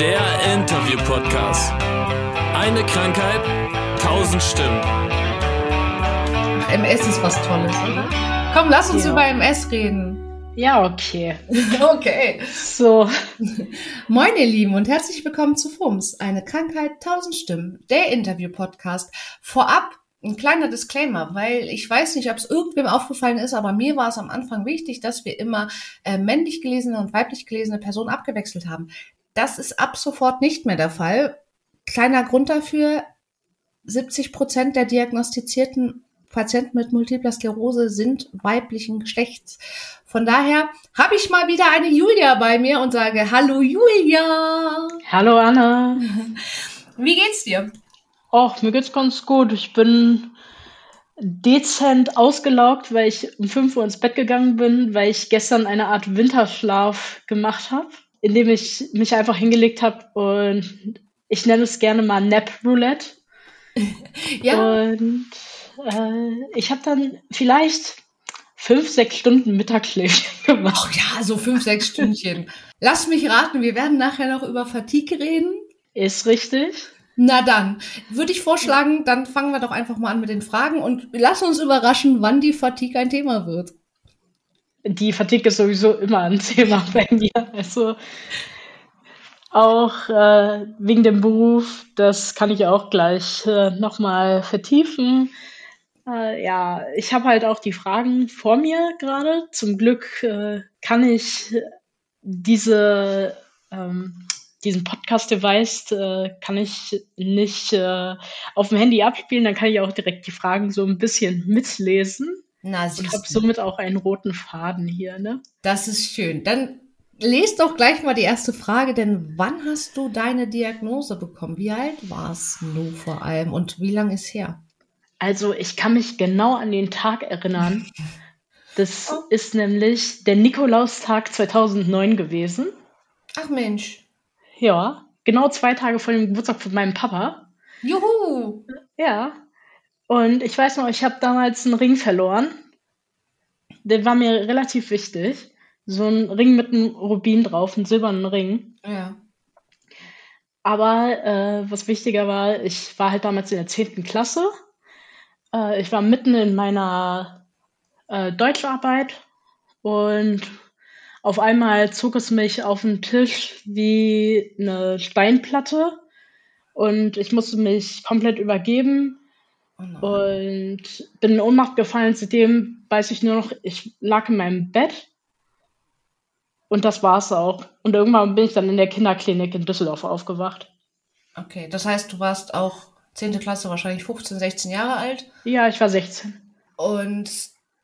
Der Interview-Podcast. Eine Krankheit, tausend Stimmen. MS ist was Tolles, oder? Komm, lass uns Ja. über MS reden. Ja, okay. Okay. So, Moin, ihr Lieben, und herzlich willkommen zu FUMS, eine Krankheit, tausend Stimmen, der Interview-Podcast. Vorab ein kleiner Disclaimer, weil ich weiß nicht, ob es irgendwem aufgefallen ist, aber mir war es am Anfang wichtig, dass wir immer äh, männlich gelesene und weiblich gelesene Personen abgewechselt haben. Das ist ab sofort nicht mehr der Fall. Kleiner Grund dafür, 70 Prozent der diagnostizierten Patienten mit multipler Sklerose sind weiblichen Geschlechts. Von daher habe ich mal wieder eine Julia bei mir und sage Hallo Julia. hallo Anna. Wie geht's dir? Och, mir geht's ganz gut. Ich bin dezent ausgelaugt, weil ich um 5 Uhr ins Bett gegangen bin, weil ich gestern eine Art Winterschlaf gemacht habe, indem ich mich einfach hingelegt habe und ich nenne es gerne mal Nap Roulette. Ja, Und äh, ich habe dann vielleicht fünf, sechs Stunden Mittagsschläfchen gemacht. ach ja, so fünf, sechs Stündchen. Lass mich raten, wir werden nachher noch über Fatigue reden. Ist richtig. Na dann, würde ich vorschlagen, dann fangen wir doch einfach mal an mit den Fragen und lass uns überraschen, wann die Fatigue ein Thema wird. Die Fatigue ist sowieso immer ein Thema bei mir. Also auch äh, wegen dem Beruf, das kann ich auch gleich äh, nochmal vertiefen. Äh, ja, ich habe halt auch die Fragen vor mir gerade. Zum Glück äh, kann ich diese, ähm, diesen Podcast-Device äh, kann ich nicht äh, auf dem Handy abspielen, dann kann ich auch direkt die Fragen so ein bisschen mitlesen. Na, Ich habe siehst du. somit auch einen roten Faden hier, ne? Das ist schön. Dann lest doch gleich mal die erste Frage, denn wann hast du deine Diagnose bekommen? Wie alt warst du vor allem und wie lang ist her? Also ich kann mich genau an den Tag erinnern. Das Oh. ist nämlich der Nikolaustag 2009 gewesen. Ach Mensch. Ja, genau zwei Tage vor dem Geburtstag von meinem Papa. Juhu. Ja. Und ich weiß noch, ich habe damals einen Ring verloren. Der war mir relativ wichtig. So ein Ring mit einem Rubin drauf, einen silbernen Ring. Ja. Aber äh, was wichtiger war, ich war halt damals in der 10. Klasse. Äh, ich war mitten in meiner äh, Deutscharbeit und auf einmal zog es mich auf den Tisch wie eine Steinplatte und ich musste mich komplett übergeben Oh und bin in Ohnmacht gefallen. Seitdem weiß ich nur noch, ich lag in meinem Bett und das war's auch. Und irgendwann bin ich dann in der Kinderklinik in Düsseldorf aufgewacht. Okay, das heißt, du warst auch 10. Klasse, wahrscheinlich 15, 16 Jahre alt Ja, ich war 16. und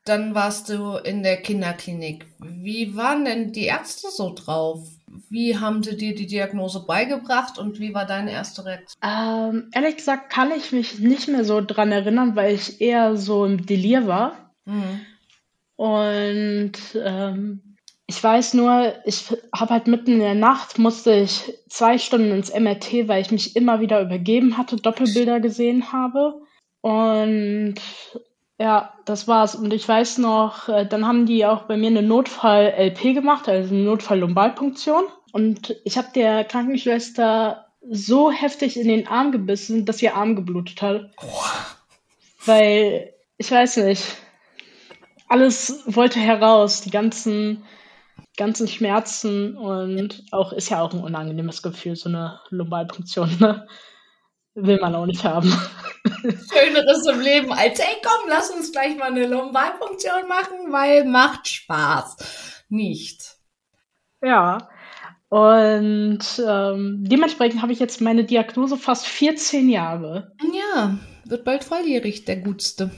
dann warst du in der Kinderklinik. Wie waren denn die Ärzte so drauf? Wie haben sie dir die Diagnose beigebracht und wie war deine erste Reaktion? Ähm, ehrlich gesagt kann ich mich nicht mehr so dran erinnern, weil ich eher so im Delir war. Mhm. Und ähm, ich weiß nur, ich habe halt mitten in der Nacht, musste ich zwei Stunden ins MRT, weil ich mich immer wieder übergeben hatte, Doppelbilder gesehen habe. Und ja, das war's. Und ich weiß noch, äh, dann haben die auch bei mir eine Notfall-LP gemacht, also eine Notfall-Lumbalpunktion. Und ich habe der Krankenschwester so heftig in den Arm gebissen, dass ihr Arm geblutet hat. Weil, ich weiß nicht, alles wollte heraus, die ganzen, ganzen Schmerzen und auch ist ja auch ein unangenehmes Gefühl, so eine Lumbalpunktion, ne? Will man auch nicht haben. Schöneres im Leben als, hey komm, lass uns gleich mal eine Lumbalpunktion machen, weil macht Spaß. Nicht. Ja. Und ähm, dementsprechend habe ich jetzt meine Diagnose fast 14 Jahre. Ja, wird bald volljährig, der Gutste.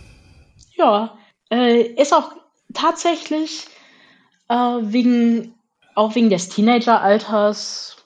Ja, äh, ist auch tatsächlich äh, wegen, auch wegen des Teenageralters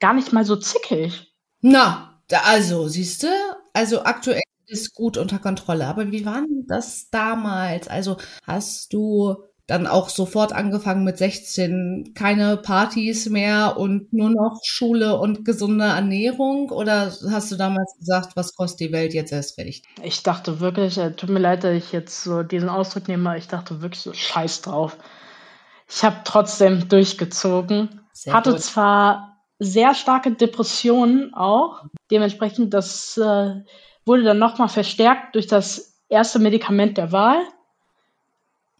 gar nicht mal so zickig. Na, also, siehst du, also aktuell ist gut unter Kontrolle. Aber wie war denn das damals? Also hast du dann auch sofort angefangen mit 16, keine Partys mehr und nur noch Schule und gesunde Ernährung? Oder hast du damals gesagt, was kostet die Welt jetzt erst recht? Ich dachte wirklich, äh, tut mir leid, dass ich jetzt so diesen Ausdruck nehme, aber ich dachte wirklich so scheiß drauf. Ich habe trotzdem durchgezogen. Sehr hatte gut. zwar sehr starke Depressionen auch. Dementsprechend, das äh, wurde dann nochmal verstärkt durch das erste Medikament der Wahl.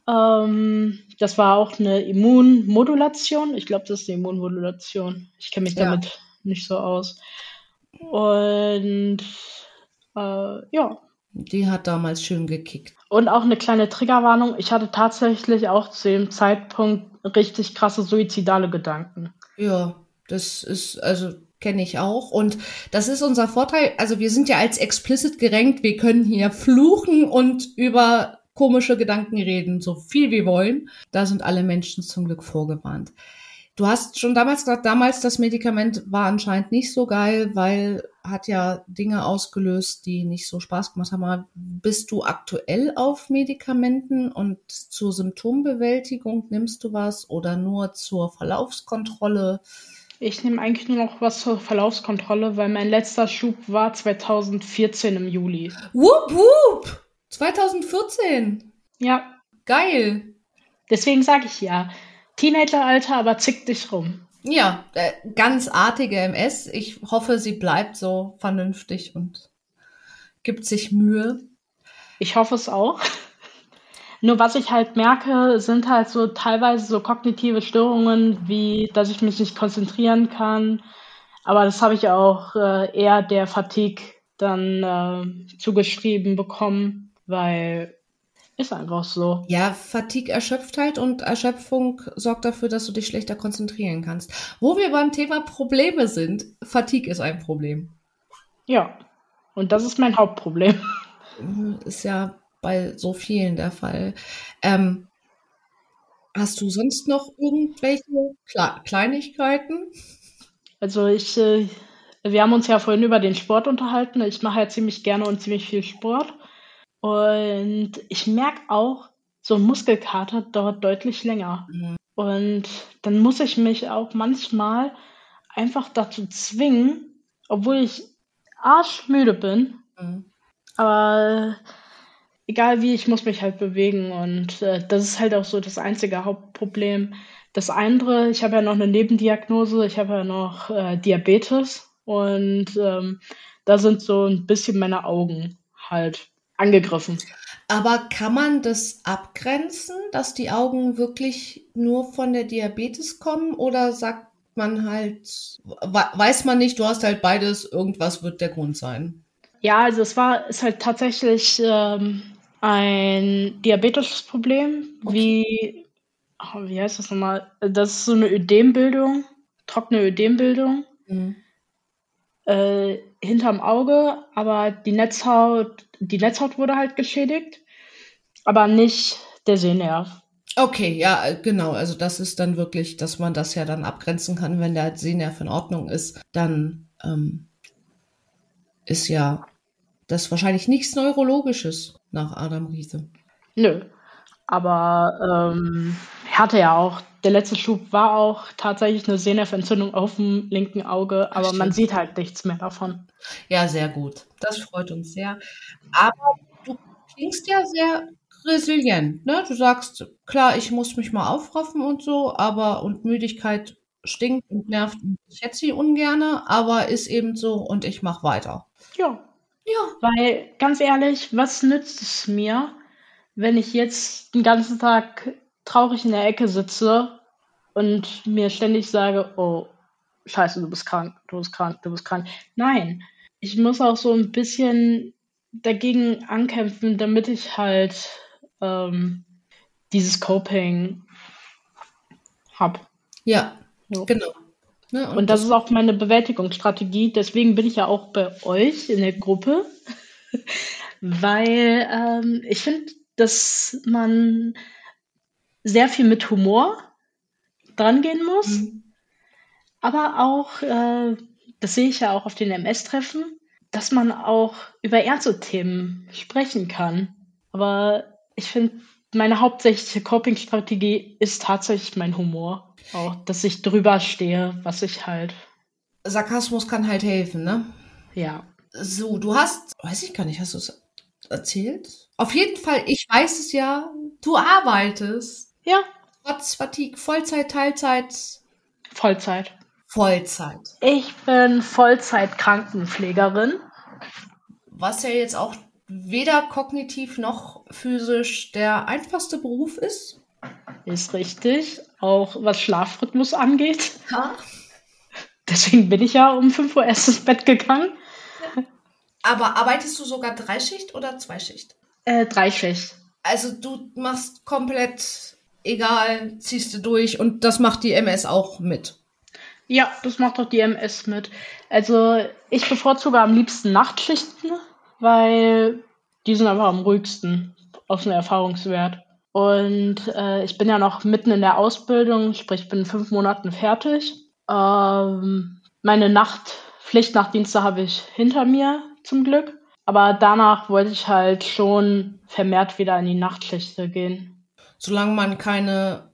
Ähm, das war auch eine Immunmodulation. Ich glaube, das ist eine Immunmodulation. Ich kenne mich Ja. damit nicht so aus. Und äh, ja. Die hat damals schön gekickt. Und auch eine kleine Triggerwarnung. Ich hatte tatsächlich auch zu dem Zeitpunkt richtig krasse suizidale Gedanken. Ja, das ist, also kenne ich auch. Und das ist unser Vorteil. Also wir sind ja als explicit gerankt. Wir können hier fluchen und über komische Gedanken reden, so viel wir wollen. Da sind alle Menschen zum Glück vorgewarnt. Du hast schon damals gesagt, damals das Medikament war anscheinend nicht so geil, weil hat ja Dinge ausgelöst, die nicht so Spaß gemacht haben. Bist du aktuell auf Medikamenten und zur Symptombewältigung nimmst du was oder nur zur Verlaufskontrolle? Ich nehme eigentlich nur noch was zur Verlaufskontrolle, weil mein letzter Schub war 2014 im Juli. Wupp, wupp! 2014. Ja, Geil. deswegen sage ich ja. Teenageralter, aber zick dich rum. Ja, äh, ganz artige MS. Ich hoffe, sie bleibt so vernünftig und gibt sich Mühe. Ich hoffe es auch. Nur was ich halt merke, sind halt so teilweise so kognitive Störungen, wie dass ich mich nicht konzentrieren kann. Aber das habe ich auch äh, eher der Fatigue dann äh, zugeschrieben bekommen, weil ist einfach so. Ja, Fatigue erschöpft halt und Erschöpfung sorgt dafür, dass du dich schlechter konzentrieren kannst. Wo wir beim Thema Probleme sind, Fatigue ist ein Problem. Ja. Und das ist mein Hauptproblem. Ist ja bei so vielen der Fall. Ähm, hast du sonst noch irgendwelche Kle Kleinigkeiten? Also ich, äh, wir haben uns ja vorhin über den Sport unterhalten. Ich mache ja ziemlich gerne und ziemlich viel Sport. Und ich merke auch, so ein Muskelkater dauert deutlich länger. Mhm. Und dann muss ich mich auch manchmal einfach dazu zwingen, obwohl ich arschmüde bin, Mhm. aber egal wie, ich muss mich halt bewegen und äh, das ist halt auch so das einzige Hauptproblem. Das andere, ich habe ja noch eine Nebendiagnose, ich habe ja noch äh, Diabetes und ähm, da sind so ein bisschen meine Augen halt angegriffen. Aber kann man das abgrenzen, dass die Augen wirklich nur von der Diabetes kommen oder sagt man halt, we- weiß man nicht, du hast halt beides, irgendwas wird der Grund sein? Ja, also es war, ist halt tatsächlich ähm, ein diabetisches Problem, wie, oh, wie heißt das nochmal? Das ist so eine Ödembildung, trockene Ödembildung Mhm. äh, hinterm Auge, aber die Netzhaut, die Netzhaut wurde halt geschädigt, aber nicht der Sehnerv. Okay, ja, genau. Also das ist dann wirklich, dass man das ja dann abgrenzen kann, wenn der Sehnerv in Ordnung ist, dann ähm, ist ja das wahrscheinlich nichts Neurologisches nach Adam Riese. Nö. Aber ähm, er hatte ja auch, der letzte Schub war auch tatsächlich eine Sehnerventzündung auf dem linken Auge, aber man sieht halt nichts mehr davon. Ja, sehr gut. Das freut uns sehr. Aber du klingst ja sehr resilient, ne? Du sagst, klar, ich muss mich mal aufraffen und so, aber und Müdigkeit stinkt und nervt ich hätte sie ungerne, aber ist eben so und ich mach weiter. Ja, Ja, weil ganz ehrlich, was nützt es mir, wenn ich jetzt den ganzen Tag traurig in der Ecke sitze und mir ständig sage, oh, scheiße, du bist krank, du bist krank, du bist krank. Nein, ich muss auch so ein bisschen dagegen ankämpfen, damit ich halt ähm, dieses Coping hab. ja, Ja. genau. Ne? Und das ist auch meine Bewältigungsstrategie. Deswegen bin ich ja auch bei euch in der Gruppe, weil ähm, ich finde, dass man sehr viel mit Humor drangehen muss, Mhm. aber auch, äh, das sehe ich ja auch auf den MS-Treffen, dass man auch über ernste Themen sprechen kann. Aber ich finde, meine hauptsächliche Coping-Strategie ist tatsächlich mein Humor. Auch, dass ich drüber stehe, was ich halt, Sarkasmus kann halt helfen, ne? ja. So, du hast, weiß ich gar nicht, hast du es erzählt? Auf jeden Fall, ich weiß es ja, du arbeitest. Ja, Trotz Fatigue, Vollzeit, Teilzeit. Vollzeit. Vollzeit? Ich bin Vollzeit-Krankenpflegerin. Was ja jetzt auch weder kognitiv noch physisch der einfachste Beruf ist. Ist richtig. Auch was Schlafrhythmus angeht. Ja. Deswegen bin ich ja um 5 Uhr erst ins Bett gegangen. Aber arbeitest du sogar Dreischicht oder Zweischicht? Äh, Dreischicht. Also du machst komplett egal, ziehst du durch und das macht die MS auch mit. Ja, das macht auch die MS mit. Also ich bevorzuge am liebsten Nachtschichten, weil die sind einfach am ruhigsten aus dem Erfahrungswert. Und äh, ich bin ja noch mitten in der Ausbildung, sprich bin in fünf Monaten fertig. Ähm, meine Nacht, Pflichtnachtdienste habe ich hinter mir zum Glück. Aber danach wollte ich halt schon vermehrt wieder in die Nachtschichte gehen. Solange man keine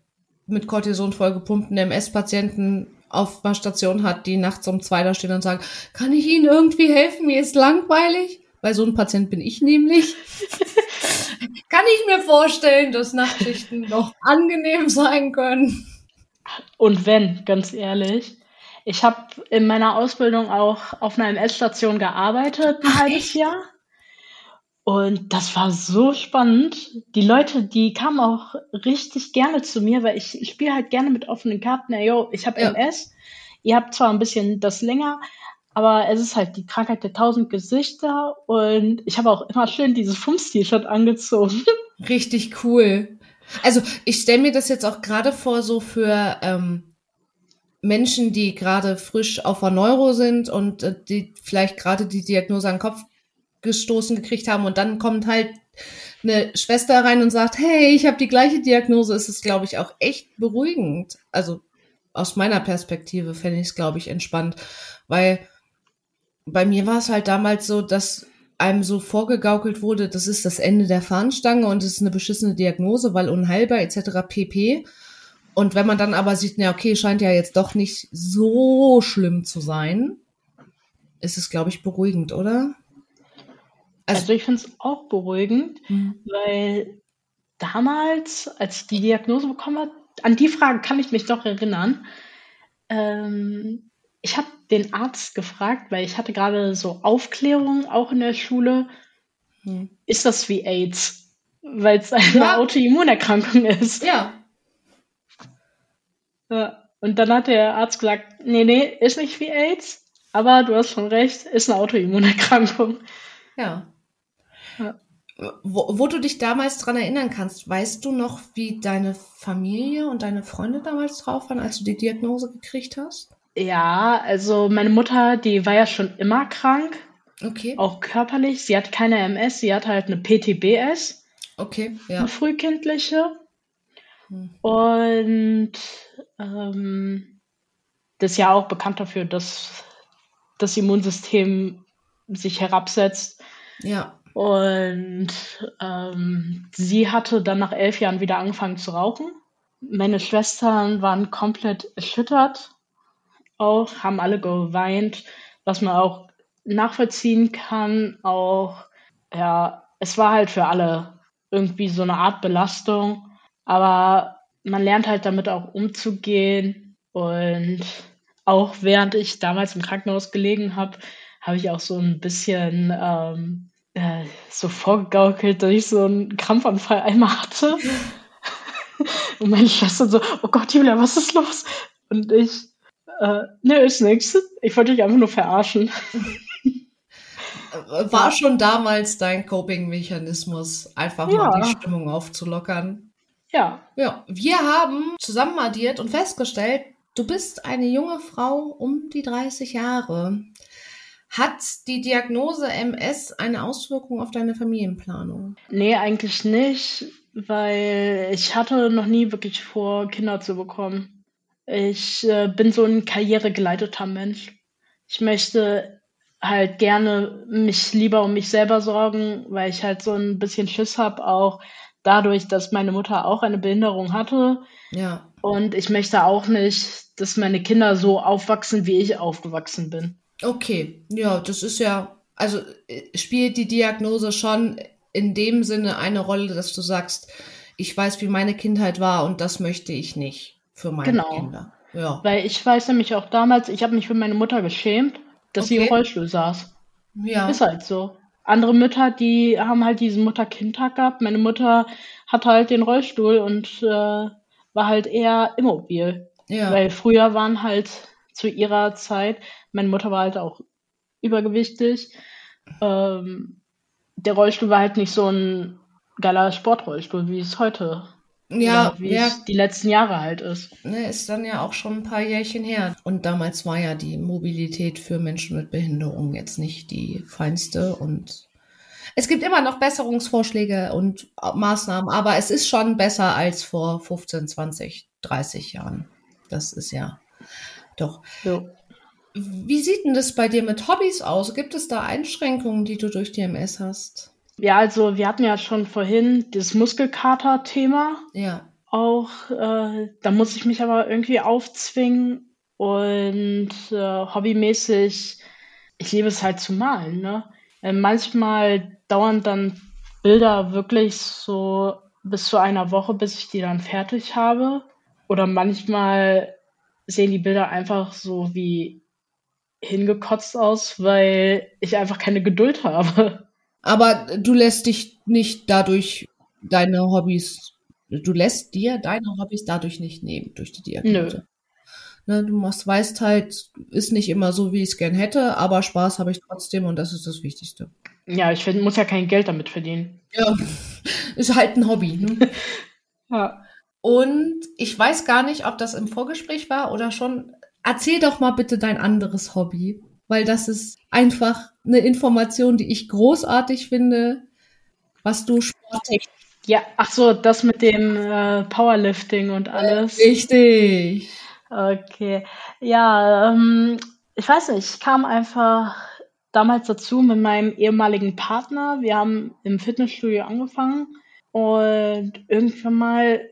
mit Cortison vollgepumpten MS-Patienten auf einer Station hat, die nachts um zwei da stehen und sagen, kann ich Ihnen irgendwie helfen? Mir ist langweilig. Weil so ein Patient bin ich nämlich. kann ich mir vorstellen, dass Nachtschichten noch angenehm sein können. Und wenn, ganz ehrlich. Ich habe in meiner Ausbildung auch auf einer MS-Station gearbeitet, ein Ach, halbes echt? Jahr. Und das war so spannend. Die Leute, die kamen auch richtig gerne zu mir, weil ich, ich spiele halt gerne mit offenen Karten. Ey, yo, ich habe Ja. MS. Ihr habt zwar ein bisschen das länger, aber es ist halt die Krankheit der tausend Gesichter. Und ich habe auch immer schön dieses Fums-T-Shirt angezogen. Richtig cool. Also ich stelle mir das jetzt auch gerade vor, so für ähm, Menschen, die gerade frisch auf der Neuro sind und äh, die vielleicht gerade die Diagnose an den Kopf gestoßen gekriegt haben und dann kommt halt eine Schwester rein und sagt, hey, ich habe die gleiche Diagnose, ist es, glaube ich, auch echt beruhigend. Also aus meiner Perspektive fände ich es, glaube ich, entspannt, weil bei mir war es halt damals so, dass einem so vorgegaukelt wurde, das ist das Ende der Fahnenstange und es ist eine beschissene Diagnose, weil unheilbar etc. pp. Und wenn man dann aber sieht, na okay, scheint ja jetzt doch nicht so schlimm zu sein, ist es, glaube ich, beruhigend, oder? Also- Also ich finde es auch beruhigend, Mhm. weil damals, als ich die Diagnose bekommen habe, an die Frage kann ich mich doch erinnern. Ähm, ich habe den Arzt gefragt, weil ich hatte gerade so Aufklärung auch in der Schule. Hm. Ist das wie AIDS? Weil es eine Ja. Autoimmunerkrankung ist. Ja, Ja. Und dann hat der Arzt gesagt, nee, nee, ist nicht wie AIDS, aber du hast schon recht, ist eine Autoimmunerkrankung. ja. Ja. Wo, wo du dich damals dran erinnern kannst, weißt du noch, wie deine Familie und deine Freunde damals drauf waren, als du die Diagnose gekriegt hast? Ja, also meine Mutter, die war ja schon immer krank, Okay, auch körperlich. Sie hat keine MS, sie hat halt eine PTBS, okay, ja. eine frühkindliche. Hm. Und ähm, das ist ja auch bekannt dafür, dass das Immunsystem sich herabsetzt. Ja, Und ähm, sie hatte dann nach elf Jahren wieder angefangen zu rauchen. Meine Schwestern waren komplett erschüttert, auch haben alle geweint, was man auch nachvollziehen kann. Auch, ja, es war halt für alle irgendwie so eine Art Belastung, aber man lernt halt damit auch umzugehen. Und auch während ich damals im Krankenhaus gelegen habe, habe ich auch so ein bisschen ähm, äh, so vorgegaukelt, dass ich so einen Krampfanfall einmal hatte. Und meine Schwester so, oh Gott, Julia, was ist los? Und ich, äh, ne, ist nix. Ich wollte dich einfach nur verarschen. Äh, war schon damals dein Coping-Mechanismus, einfach Ja. mal die Stimmung aufzulockern. Ja, Ja, wir haben zusammen addiert und festgestellt, du bist eine junge Frau um die 30 Jahre. Hat die Diagnose MS eine Auswirkung auf deine Familienplanung? nee, eigentlich nicht, weil ich hatte noch nie wirklich vor, Kinder zu bekommen. Ich äh, bin so ein karrieregeleiteter Mensch. Ich möchte halt gerne mich lieber um mich selber sorgen, weil ich halt so ein bisschen Schiss habe, auch dadurch, dass meine Mutter auch eine Behinderung hatte. Ja, Und ich möchte auch nicht, dass meine Kinder so aufwachsen, wie ich aufgewachsen bin. okay. Ja, das ist ja, also äh, spielt die Diagnose schon in dem Sinne eine Rolle, dass du sagst, ich weiß, wie meine Kindheit war und das möchte ich nicht für meine Genau. Kinder. Ja. Weil ich weiß nämlich auch damals, ich habe mich für meine Mutter geschämt, dass sie im Okay. Rollstuhl saß. Ja. Ist halt so. Andere Mütter, die haben halt diesen Mutter-Kind-Tag gehabt. Meine Mutter hatte halt den Rollstuhl und äh, war halt eher immobil. ja. Weil früher waren halt zu ihrer Zeit, meine Mutter war halt auch übergewichtig. Ähm, der Rollstuhl war halt nicht so ein geiler Sportrollstuhl, wie es heute ja, wie ja, es die letzten Jahre halt ist. ne, ist dann ja auch schon ein paar Jährchen her. Und damals war ja die Mobilität für Menschen mit Behinderung jetzt nicht die feinste. Und es gibt immer noch Besserungsvorschläge und Maßnahmen, aber es ist schon besser als vor 15, 20, 30 Jahren. Das ist ja doch. So. Wie sieht denn das bei dir mit Hobbys aus? Gibt es da Einschränkungen, die du durch die MS hast? Ja, also wir hatten ja schon vorhin das Muskelkater-Thema. Ja. auch, äh, da muss ich mich aber irgendwie aufzwingen und äh, hobbymäßig, ich liebe es halt zu malen, ne? Äh, manchmal dauern dann Bilder wirklich so bis zu einer Woche, bis ich die dann fertig habe. Oder manchmal sehen die Bilder einfach so wie hingekotzt aus, weil ich einfach keine Geduld habe. Aber du lässt dich nicht dadurch deine Hobbys, du lässt dir deine Hobbys dadurch nicht nehmen, durch die Diagnose. Ne, du machst, weißt halt, ist nicht immer so, wie ich es gern hätte, aber Spaß habe ich trotzdem und das ist das Wichtigste. Ja, ich find, muss ja kein Geld damit verdienen. Ja, ist halt ein Hobby. Ne? Ja. Und ich weiß gar nicht, ob das im Vorgespräch war oder schon. Erzähl doch mal bitte dein anderes Hobby, weil das ist einfach eine Information, die ich großartig finde, was du sporttechnisch. Ja, ach so, das mit dem äh, Powerlifting und alles. Richtig. Okay. Ja, ähm, ich weiß nicht, ich kam einfach damals dazu mit meinem ehemaligen Partner. Wir haben im Fitnessstudio angefangen und irgendwann mal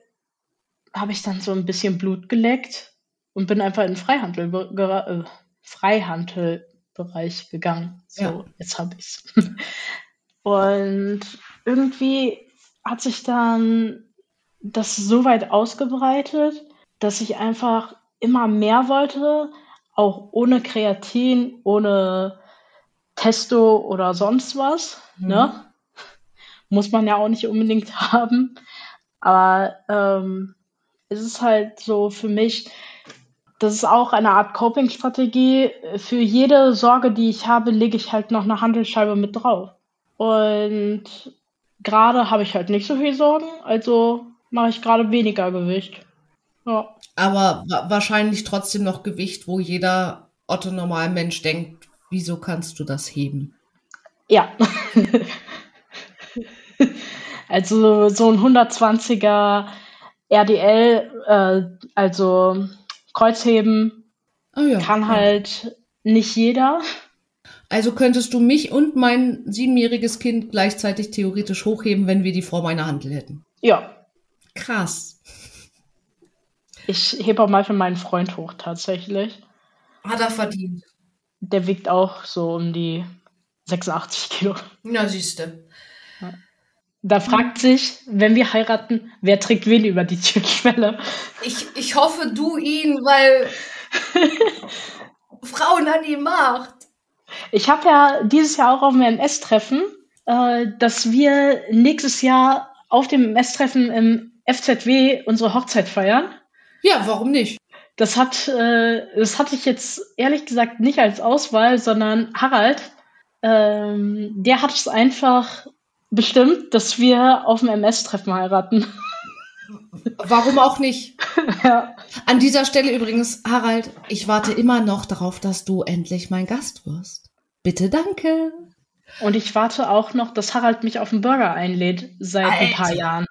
habe ich dann so ein bisschen Blut geleckt und bin einfach in den Freihandel, äh, Freihandelbereich gegangen. So, Ja. jetzt habe ich's. Und irgendwie hat sich dann das so weit ausgebreitet, dass ich einfach immer mehr wollte, auch ohne Kreatin, ohne Testo oder sonst was. Mhm. Ne? Muss man ja auch nicht unbedingt haben. Aber ähm, es ist halt so für mich, das ist auch eine Art Coping-Strategie. Für jede Sorge, die ich habe, lege ich halt noch eine Handelscheibe mit drauf. Und gerade habe ich halt nicht so viel Sorgen, also mache ich gerade weniger Gewicht. Ja. Aber wa wahrscheinlich trotzdem noch Gewicht, wo jeder Otto normal Mensch denkt, wieso kannst du das heben? Ja. also so ein 120er RDL, äh, also Kreuzheben, Ah ja. kann ja. halt nicht jeder. Also könntest du mich und mein siebenjähriges Kind gleichzeitig theoretisch hochheben, wenn wir die vor meiner Handel hätten. Ja, Krass. ich hebe auch manchmal meinen Freund hoch tatsächlich. Hat er verdient. Der wiegt auch so um die 86 Kilo. Na, siehste. Da fragt sich, wenn wir heiraten, wer trägt wen über die Türschwelle? Ich, ich hoffe, du ihn, weil Frauen an die Macht. Ich habe ja dieses Jahr auch auf dem MS-Treffen, äh, dass wir nächstes Jahr auf dem MS-Treffen im FZW unsere Hochzeit feiern. Ja, warum nicht? Das hat, äh, das hatte ich jetzt ehrlich gesagt nicht als Auswahl, sondern Harald, ähm, der hat es einfach bestimmt, dass wir auf dem MS-Treffen heiraten. Warum auch nicht? ja. An dieser Stelle übrigens, Harald, ich warte immer noch darauf, dass du endlich mein Gast wirst. Bitte danke. Und ich warte auch noch, dass Harald mich auf den Burger einlädt seit ein paar Alter. Jahren.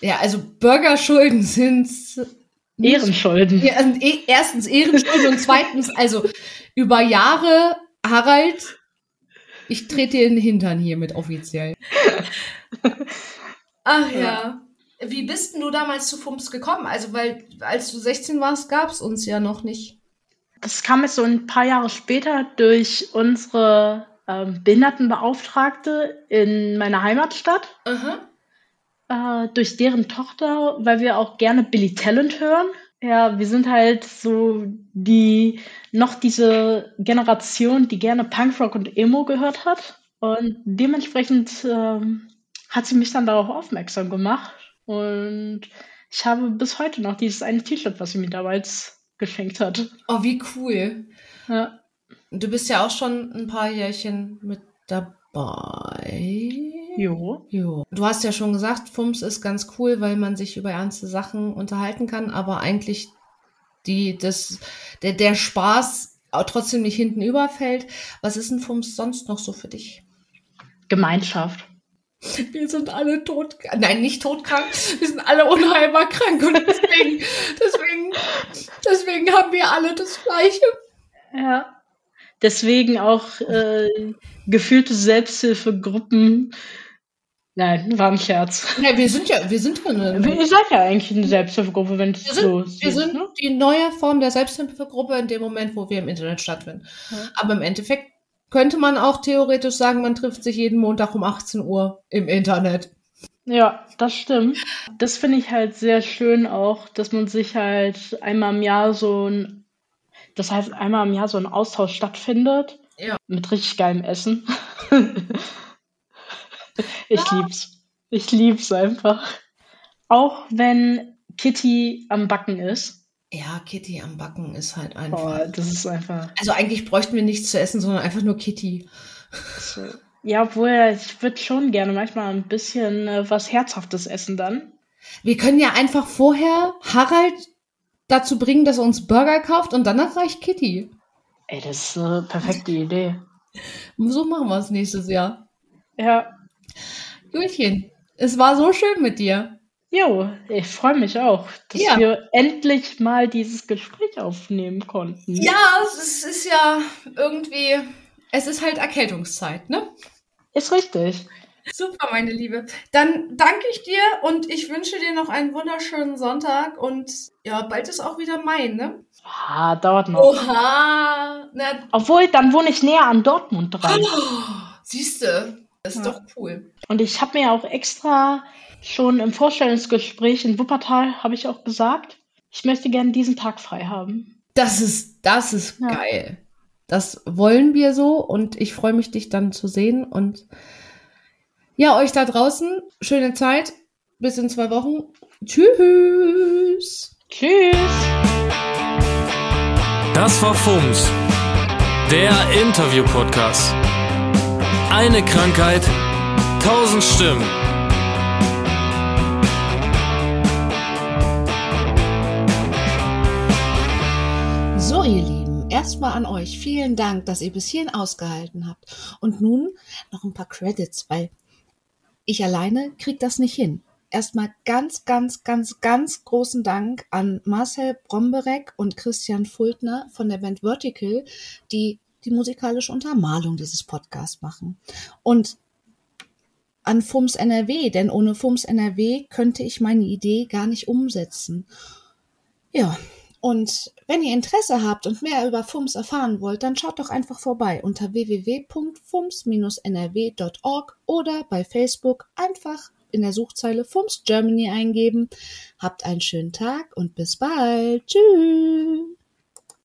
Ja, also Burgerschulden sind Ehrenschulden. Ja, und eh- erstens Ehrenschulden und zweitens, also über Jahre, Harald, ich trete dir in den Hintern hiermit offiziell. Ach ja. Ja. Wie bist denn du damals zu FUMS gekommen? Also, weil als du 16 warst, gab es uns ja noch nicht. Das kam jetzt so ein paar Jahre später durch unsere ähm, Behindertenbeauftragte in meiner Heimatstadt, Aha. äh, durch deren Tochter, weil wir auch gerne Billy Talent hören. Ja, wir sind halt so die noch diese Generation, die gerne Punkrock und Emo gehört hat. Und dementsprechend ähm, hat sie mich dann darauf aufmerksam gemacht. Und ich habe bis heute noch dieses eine T-Shirt, was sie mir damals geschenkt hat. Oh, wie cool. Ja. Du bist ja auch schon ein paar Jährchen mit dabei. Jo. Jo. Du hast ja schon gesagt, FUMS ist ganz cool, weil man sich über ernste Sachen unterhalten kann, aber eigentlich die, das, der, der Spaß trotzdem nicht hinten überfällt. Was ist ein FUMS sonst noch so für dich? Gemeinschaft. Wir sind alle tot, nein, nicht todkrank, wir sind alle unheilbar krank und deswegen, deswegen, deswegen haben wir alle das Gleiche. Ja. Deswegen auch äh, gefühlte Selbsthilfegruppen. Nein, war ein Scherz. Ja, wir sind ja, wir sind ja eine, Ihr seid ja eigentlich eine Selbsthilfegruppe, wenn es wir sind, so wir siehst, sind ne? die neue Form der Selbsthilfegruppe in dem Moment, wo wir im Internet stattfinden. Ja. Aber im Endeffekt könnte man auch theoretisch sagen, man trifft sich jeden Montag um 18 Uhr im Internet. Ja, das stimmt. Das finde ich halt sehr schön auch, dass man sich halt einmal im Jahr so ein, das heißt einmal im Jahr so ein Austausch stattfindet. Ja. Mit richtig geilem Essen. ich lieb's. Ich lieb's einfach. Auch wenn Kitty am Backen ist. Ja, Kitty am Backen ist halt Oh, einfach. das ist einfach. Also eigentlich bräuchten wir nichts zu essen, sondern einfach nur Kitty. So. Ja, obwohl ich würde schon gerne manchmal ein bisschen äh, was Herzhaftes essen dann. Wir können ja einfach vorher Harald dazu bringen, dass er uns Burger kauft und danach reicht Kitty. Ey, das ist eine perfekte Idee. So machen wir es nächstes Jahr. Ja. Julchen, es war so schön mit dir. Jo, ich freue mich auch, dass Ja. wir endlich mal dieses Gespräch aufnehmen konnten. Ja, es ist ja irgendwie, es ist halt Erkältungszeit, ne? Ist richtig. Super, meine Liebe. Dann danke ich dir und ich wünsche dir noch einen wunderschönen Sonntag und ja, bald ist auch wieder Mai, ne? Ah, dauert noch. Oha! Na, Obwohl, dann wohne ich näher an Dortmund dran. siehste, das ist Ja. doch cool. Und ich habe mir auch extra schon im Vorstellungsgespräch in Wuppertal, habe ich auch gesagt, ich möchte gerne diesen Tag frei haben. Das ist, das ist Ja. geil. Das wollen wir so und ich freue mich, dich dann zu sehen und ja, euch da draußen, schöne Zeit. Bis in zwei Wochen. Tschüss. Tschüss. Das war FUMS, der Interview-Podcast. Eine Krankheit, tausend Stimmen. So, ihr Lieben, erstmal an euch. Vielen Dank, dass ihr bis hierhin ausgehalten habt. Und nun noch ein paar Credits, weil ich alleine krieg das nicht hin. Erstmal ganz, ganz, ganz, ganz großen Dank an Marcel Bromberek und Christian Fultner von der Band Vertical, die die musikalische Untermalung dieses Podcasts machen. Und an FUMS NRW, denn ohne FUMS NRW könnte ich meine Idee gar nicht umsetzen. Ja, und wenn ihr Interesse habt und mehr über FUMS erfahren wollt, dann schaut doch einfach vorbei unter www.fums-nrw.org oder bei Facebook einfach in der Suchzeile FUMS Germany eingeben. Habt einen schönen Tag und bis bald. Tschüss.